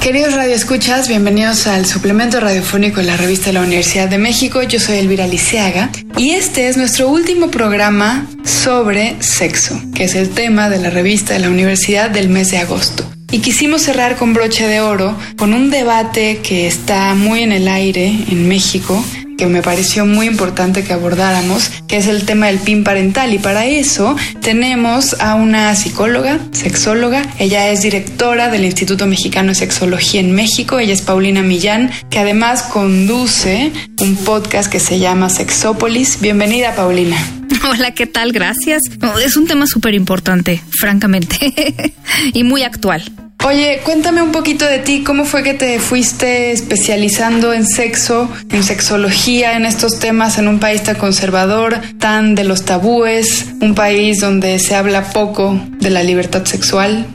Queridos radioescuchas, bienvenidos al suplemento radiofónico de la revista de la Universidad de México. Yo soy Elvira Liceaga y este es nuestro último programa sobre sexo, que es el tema de la revista de la Universidad del mes de agosto. Y quisimos cerrar con broche de oro con un debate que está muy en el aire en México que me pareció muy importante que abordáramos, que es el tema del PIN parental. Y para eso tenemos a una psicóloga, sexóloga. Ella es directora del Instituto Mexicano de Sexología en México. Ella es Paulina Millán, que además conduce un podcast que se llama Sexópolis. Bienvenida, Paulina. Hola, ¿qué tal? Gracias. Es un tema súper importante, francamente, y muy actual. Oye, cuéntame un poquito de ti, ¿cómo fue que te fuiste especializando en sexo, en sexología, en estos temas en un país tan conservador, tan de los tabúes, un país donde se habla poco de la libertad sexual?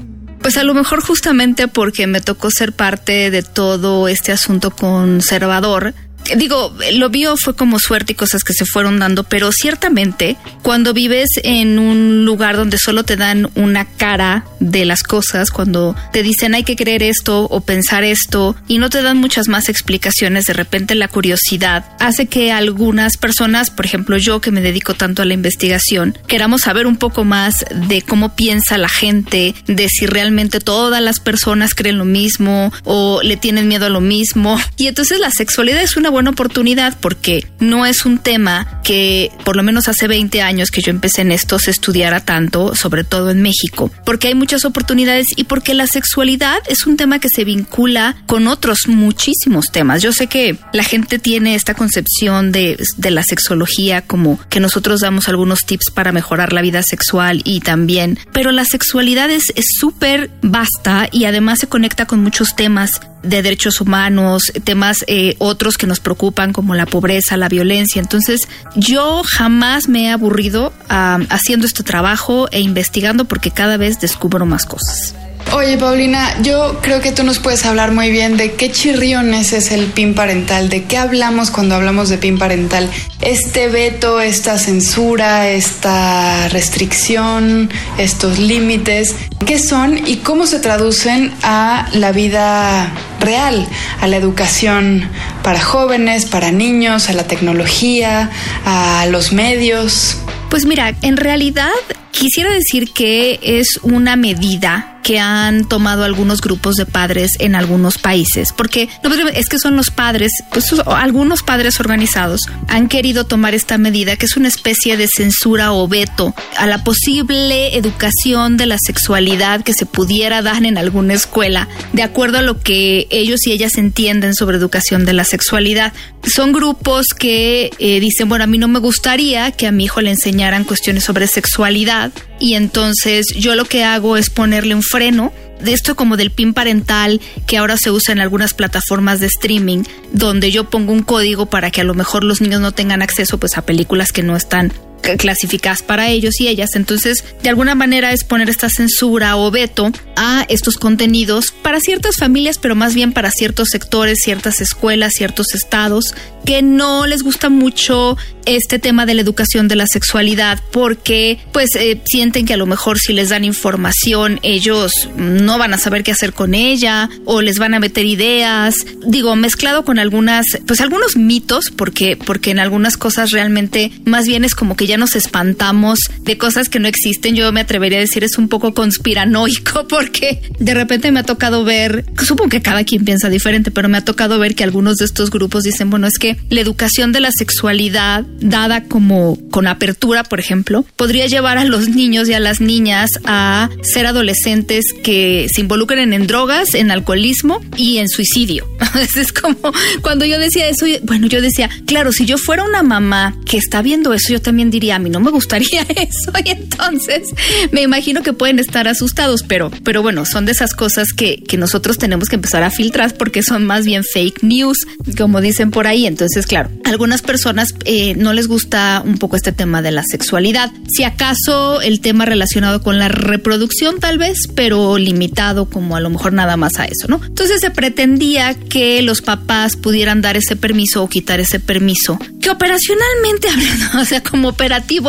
Pues a lo mejor justamente porque me tocó ser parte de todo este asunto conservador, digo, lo mío fue como suerte y cosas que se fueron dando, pero ciertamente cuando vives en un lugar donde solo te dan una cara de las cosas, cuando te dicen hay que creer esto o pensar esto y no te dan muchas más explicaciones, de repente la curiosidad hace que algunas personas, por ejemplo yo que me dedico tanto a la investigación, queramos saber un poco más de cómo piensa la gente, de si realmente todas las personas creen lo mismo o le tienen miedo a lo mismo. Y entonces la sexualidad es una buena oportunidad porque no es un tema que por lo menos hace 20 años que yo empecé en esto se estudiara tanto, sobre todo en México, porque hay muchas oportunidades y porque la sexualidad es un tema que se vincula con otros muchísimos temas. Yo sé que la gente tiene esta concepción de, de la sexología como que nosotros damos algunos tips para mejorar la vida sexual y también, pero la sexualidad es súper vasta y además se conecta con muchos temas de derechos humanos, temas eh, otros que nos preocupan como la pobreza, la violencia. Entonces, yo jamás me he aburrido haciendo este trabajo e investigando porque cada vez descubro más cosas. Oye, Paulina, yo creo que tú nos puedes hablar muy bien de qué chirriones es el PIN parental, de qué hablamos cuando hablamos de PIN parental. Este veto, esta censura, esta restricción, estos límites, ¿qué son y cómo se traducen a la vida real, a la educación para jóvenes, para niños, a la tecnología, a los medios? Pues mira, en realidad quisiera decir que es una medida que han tomado algunos grupos de padres en algunos países, porque es que son los padres, pues algunos padres organizados han querido tomar esta medida que es una especie de censura o veto a la posible educación de la sexualidad que se pudiera dar en alguna escuela, de acuerdo a lo que ellos y ellas entienden sobre educación de la sexualidad. Son grupos que eh, dicen, bueno, a mí no me gustaría que a mi hijo le enseñaran cuestiones sobre sexualidad y entonces yo lo que hago es ponerle un freno de esto como del PIN parental que ahora se usa en algunas plataformas de streaming, donde yo pongo un código para que a lo mejor los niños no tengan acceso pues a películas que no están clasificadas para ellos y ellas. Entonces, de alguna manera es poner esta censura o veto a estos contenidos para ciertas familias, pero más bien para ciertos sectores, ciertas escuelas, ciertos estados, que no les gusta mucho este tema de la educación de la sexualidad porque pues eh, sienten que a lo mejor si les dan información ellos no van a saber qué hacer con ella o les van a meter ideas digo mezclado con algunas pues algunos mitos porque porque en algunas cosas realmente más bien es como que ya nos espantamos de cosas que no existen yo me atrevería a decir es un poco conspiranoico porque de repente me ha tocado ver supongo que cada quien piensa diferente pero me ha tocado ver que algunos de estos grupos dicen bueno es que la educación de la sexualidad dada como con apertura, por ejemplo, podría llevar a los niños y a las niñas a ser adolescentes que se involucren en drogas, en alcoholismo y en suicidio. es como cuando yo decía eso, bueno, yo decía, claro, si yo fuera una mamá que está viendo eso, yo también diría, diría, a mí no me gustaría eso. Y entonces me imagino que pueden estar asustados, pero, pero bueno, son de esas cosas que, que nosotros tenemos que empezar a filtrar porque son más bien fake news, como dicen por ahí. Entonces, claro, algunas personas eh, no les gusta un poco este tema de la sexualidad. Si acaso el tema relacionado con la reproducción, tal vez, pero limitado como a lo mejor nada más a eso, ¿no? Entonces se pretendía que los papás pudieran dar ese permiso o quitar ese permiso, que operacionalmente hablando, o sea, como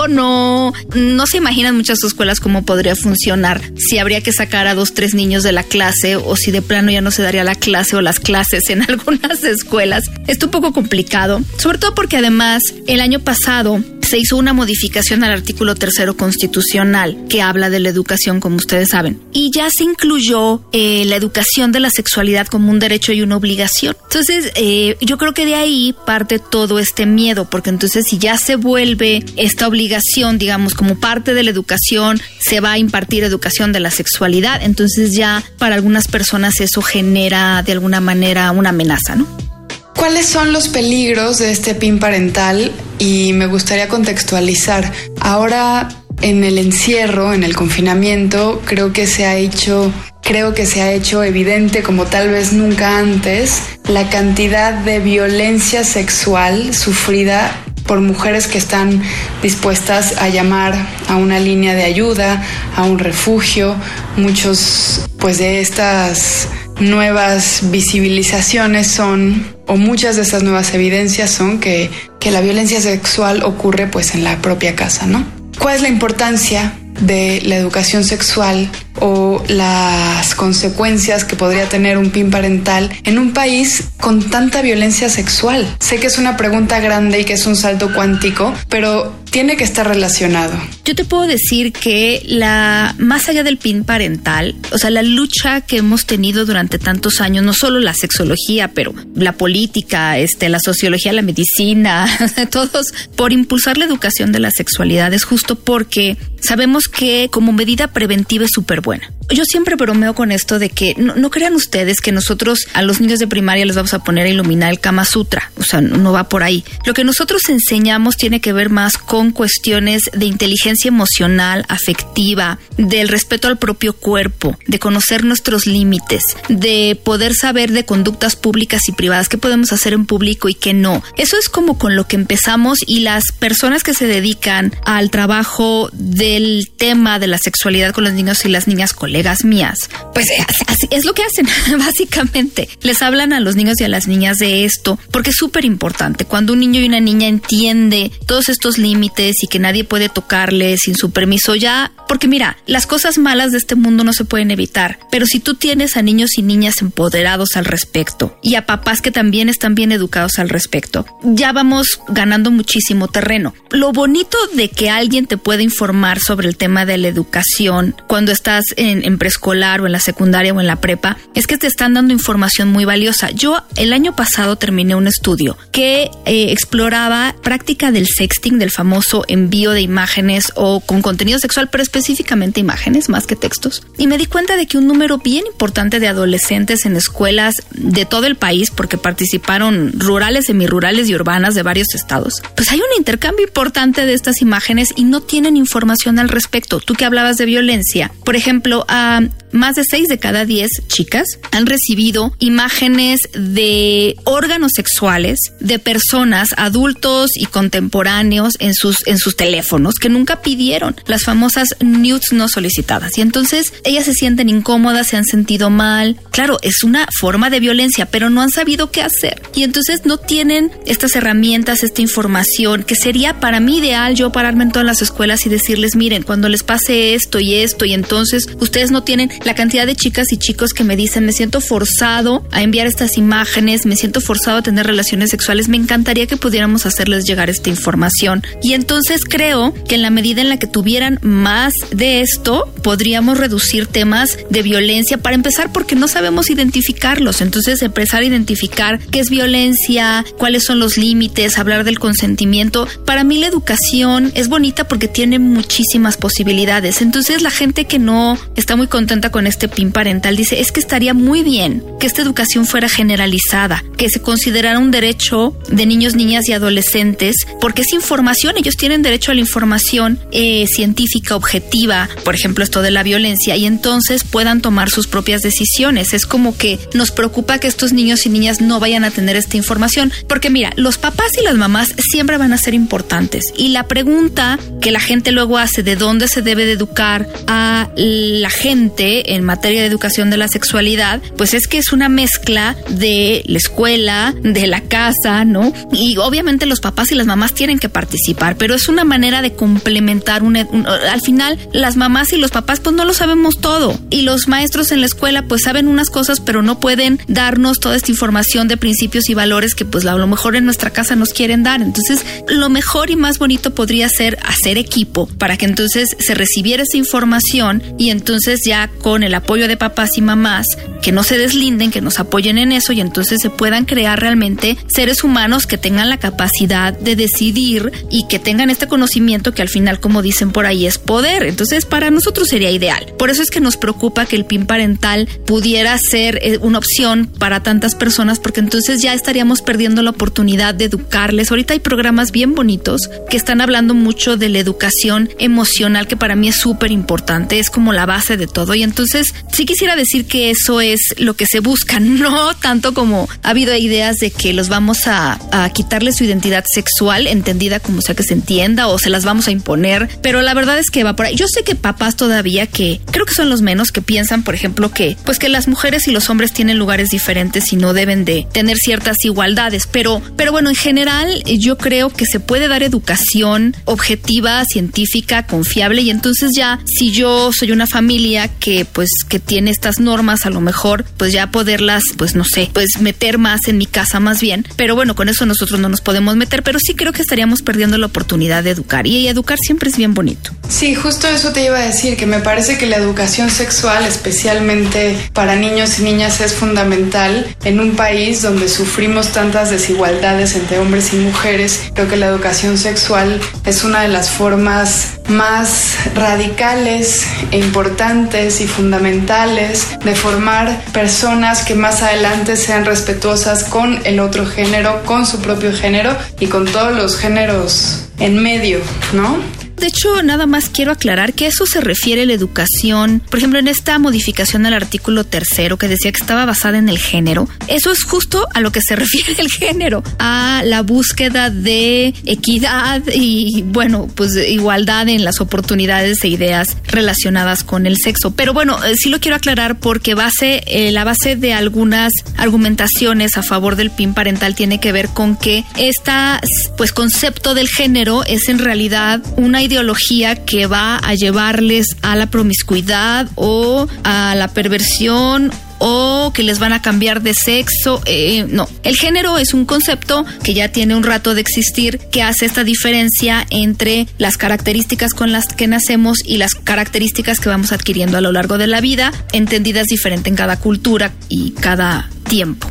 no, no se imaginan muchas escuelas cómo podría funcionar, si habría que sacar a dos, tres niños de la clase o si de plano ya no se daría la clase o las clases en algunas escuelas. Es un poco complicado, sobre todo porque además el año pasado se hizo una modificación al artículo tercero constitucional que habla de la educación, como ustedes saben, y ya se incluyó eh, la educación de la sexualidad como un derecho y una obligación. Entonces, eh, yo creo que de ahí parte todo este miedo, porque entonces si ya se vuelve esta obligación, digamos, como parte de la educación, se va a impartir educación de la sexualidad, entonces ya para algunas personas eso genera de alguna manera una amenaza, ¿no? ¿Cuáles son los peligros de este PIN parental? Y me gustaría contextualizar. Ahora en el encierro, en el confinamiento, creo que se ha hecho creo que se ha hecho evidente como tal vez nunca antes la cantidad de violencia sexual sufrida por mujeres que están dispuestas a llamar a una línea de ayuda, a un refugio. Muchos pues de estas nuevas visibilizaciones son, o muchas de estas nuevas evidencias son que, que la violencia sexual ocurre pues en la propia casa, ¿no? ¿Cuál es la importancia de la educación sexual o las consecuencias que podría tener un PIN parental en un país con tanta violencia sexual? Sé que es una pregunta grande y que es un salto cuántico, pero tiene que estar relacionado. Yo te puedo decir que la más allá del PIN parental, o sea, la lucha que hemos tenido durante tantos años, no solo la sexología, pero la política, este, la sociología, la medicina, todos por impulsar la educación de la sexualidad es justo porque sabemos que como medida preventiva es súper buena. Yo siempre bromeo con esto de que no, crean ustedes que nosotros a los niños de primaria les vamos a poner a iluminar el Kama Sutra. O sea, no va por ahí. Lo que nosotros enseñamos tiene que ver más con cuestiones de inteligencia emocional, afectiva, del respeto al propio cuerpo, de conocer nuestros límites, de poder saber de conductas públicas y privadas, qué podemos hacer en público y qué no. Eso es como con lo que empezamos y las personas que se dedican al trabajo del tema de la sexualidad con los niños y las niñas colegas mías, pues eh, así es lo que hacen, básicamente. Les hablan a los niños y a las niñas de esto, porque es súper importante. Cuando un niño y una niña entiende todos estos límites y que nadie puede tocarle sin su permiso, ya, porque mira, las cosas malas de este mundo no se pueden evitar, pero si tú tienes a niños y niñas empoderados al respecto y a papás que también están bien educados al respecto, ya vamos ganando muchísimo terreno. Lo bonito de que alguien te pueda informar sobre el tema de la educación cuando estás en, en preescolar o en la secundaria o en la prepa es que te están dando información muy valiosa. Yo el año pasado terminé un estudio que eh, exploraba práctica del sexting, del famoso envío de imágenes o con contenido sexual, pero específicamente imágenes más que textos. Y me di cuenta de que un número bien importante de adolescentes en escuelas de todo el país, porque participaron rurales, semirurales y urbanas de varios estados, pues hay un intercambio importante de estas imágenes y no tienen información al respecto. Tú que hablabas de violencia, por ejemplo, a más de 6 de cada 10 chicas han recibido imágenes de órganos sexuales de personas, adultos y contemporáneos en sus, en sus teléfonos que nunca pidieron las famosas nudes no solicitadas. Y entonces ellas se sienten incómodas, se han sentido mal. Claro, es una forma de violencia, pero no han sabido qué hacer. Y entonces no tienen estas herramientas, esta información, que sería para mí ideal yo pararme en todas las escuelas y decirles, miren, cuando les pase esto y esto, y entonces ustedes no tienen la cantidad de chicas y chicos que me dicen, me siento forzado a enviar estas imágenes, me siento forzado a tener relaciones sexuales, me encantaría que pudiéramos hacerles llegar esta información. Y entonces creo que en la medida en la que tuvieran más de esto, podríamos reducir temas de violencia para empezar porque no sabemos identificarlos. Entonces empezar a identificar qué es violencia, cuáles son los límites, hablar del consentimiento. Para mí la educación es bonita porque tiene muchísimas posibilidades. Entonces la gente que no está muy contenta con este PIN parental, dice, es que estaría muy bien que esta educación fuera generalizada, que se considerara un derecho de niños, niñas y adolescentes, porque es información, ellos tienen derecho a la información eh, científica, objetiva, por ejemplo, esto de la violencia, y entonces puedan tomar sus propias decisiones. Es como que nos preocupa que estos niños y niñas no vayan a tener esta información, porque mira, los papás y las mamás siempre van a ser importantes, y la pregunta que la gente luego hace de dónde se debe de educar a la gente en materia de educación de la sexualidad, pues es que es una mezcla de la escuela, de la casa, ¿no? Y obviamente los papás y las mamás tienen que participar, pero es una manera de complementar un, al final las mamás y los papás pues no lo sabemos todo y los maestros en la escuela pues saben unas cosas pero no pueden darnos toda esta información de principios y valores que pues a lo mejor en nuestra casa nos quieren dar. Entonces, lo mejor y más bonito podría ser hacer equipo para que entonces se recibiera esa información entonces ya con el apoyo de papás y mamás que no se deslinden, que nos apoyen en eso y entonces se puedan crear realmente seres humanos que tengan la capacidad de decidir y que tengan este conocimiento que al final, como dicen por ahí, es poder. Entonces, para nosotros sería ideal. Por eso es que nos preocupa que el PIN parental pudiera ser eh, una opción para tantas personas, porque entonces ya estaríamos perdiendo la oportunidad de educarles. Ahorita hay programas bien bonitos que están hablando mucho de la educación emocional, que para mí es súper importante, es como la base de todo. Y entonces, sí quisiera decir que eso es lo que se busca, no tanto como ha habido ideas de que los vamos a, a quitarle su identidad sexual, entendida como sea que se entienda, o se las vamos a imponer, pero la verdad es que va por ahí. Yo sé que papás todavía que creo que son los menos que piensan, por ejemplo, que pues que las mujeres y los hombres tienen lugares diferentes y no deben de tener ciertas igualdades, pero pero bueno, en general yo creo que se puede dar educación objetiva, científica, confiable y entonces ya si yo soy una familia que pues que tiene estas normas a lo mejor pues ya poderlas, pues no sé, pues meter más en mi casa más bien. Pero bueno, con eso nosotros no nos podemos meter, pero sí creo que estaríamos perdiendo la oportunidad de educar. Y educar siempre es bien bonito. Sí, justo eso te iba a decir, que me parece que la educación sexual, especialmente para niños y niñas, es fundamental en un país donde sufrimos tantas desigualdades entre hombres y mujeres. Creo que la educación sexual es una de las formas más radicales e importantes y fundamentales de formar personas que más adelante sean respetuosas con el otro género, con su propio género y con todos los géneros en medio, ¿no? De hecho, nada más quiero aclarar que eso se refiere a la educación. Por ejemplo, en esta modificación al artículo tercero que decía que estaba basada en el género, eso es justo a lo que se refiere el género, a la búsqueda de equidad y, bueno, pues igualdad en las oportunidades e ideas relacionadas con el sexo. Pero bueno, eh, sí lo quiero aclarar porque base, eh, la base de algunas argumentaciones a favor del PIN parental tiene que ver con que esta, pues, concepto del género es en realidad una ideología que va a llevarles a la promiscuidad o a la perversión o que les van a cambiar de sexo. Eh, no, el género es un concepto que ya tiene un rato de existir, que hace esta diferencia entre las características con las que nacemos y las características que vamos adquiriendo a lo largo de la vida, entendidas diferente en cada cultura y cada tiempo.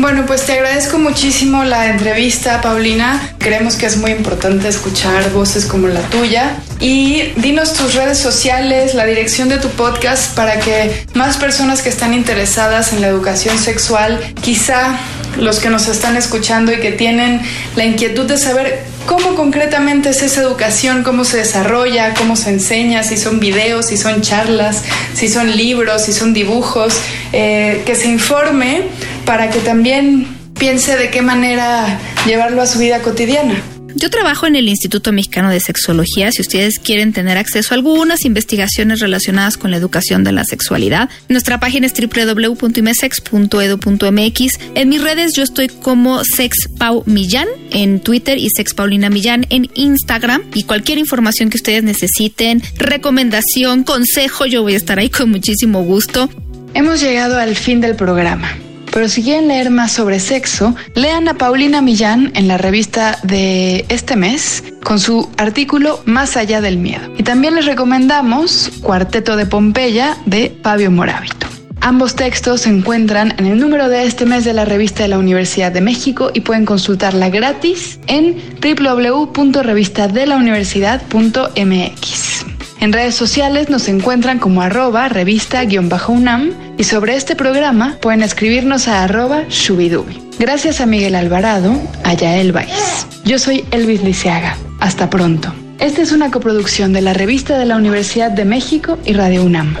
Bueno, pues te agradezco muchísimo la entrevista, Paulina. Creemos que es muy importante escuchar voces como la tuya. Y dinos tus redes sociales, la dirección de tu podcast para que más personas que están interesadas en la educación sexual, quizá los que nos están escuchando y que tienen la inquietud de saber cómo concretamente es esa educación, cómo se desarrolla, cómo se enseña, si son videos, si son charlas, si son libros, si son dibujos, eh, que se informe para que también piense de qué manera llevarlo a su vida cotidiana. Yo trabajo en el Instituto Mexicano de Sexología. Si ustedes quieren tener acceso a algunas investigaciones relacionadas con la educación de la sexualidad, nuestra página es www.imesex.edu.mx. En mis redes yo estoy como SexPau Millán en Twitter y SexPaulina Millán en Instagram. Y cualquier información que ustedes necesiten, recomendación, consejo, yo voy a estar ahí con muchísimo gusto. Hemos llegado al fin del programa. Pero si quieren leer más sobre sexo, lean a Paulina Millán en la revista de este mes con su artículo Más allá del miedo. Y también les recomendamos Cuarteto de Pompeya de Fabio Moravito. Ambos textos se encuentran en el número de este mes de la revista de la Universidad de México y pueden consultarla gratis en www.revistadelauniversidad.mx. En redes sociales nos encuentran como arroba revista-unam y sobre este programa pueden escribirnos a arroba shubidubi. Gracias a Miguel Alvarado, a Yael Baiz. Yo soy Elvis Liceaga. Hasta pronto. Esta es una coproducción de la Revista de la Universidad de México y Radio UNAM.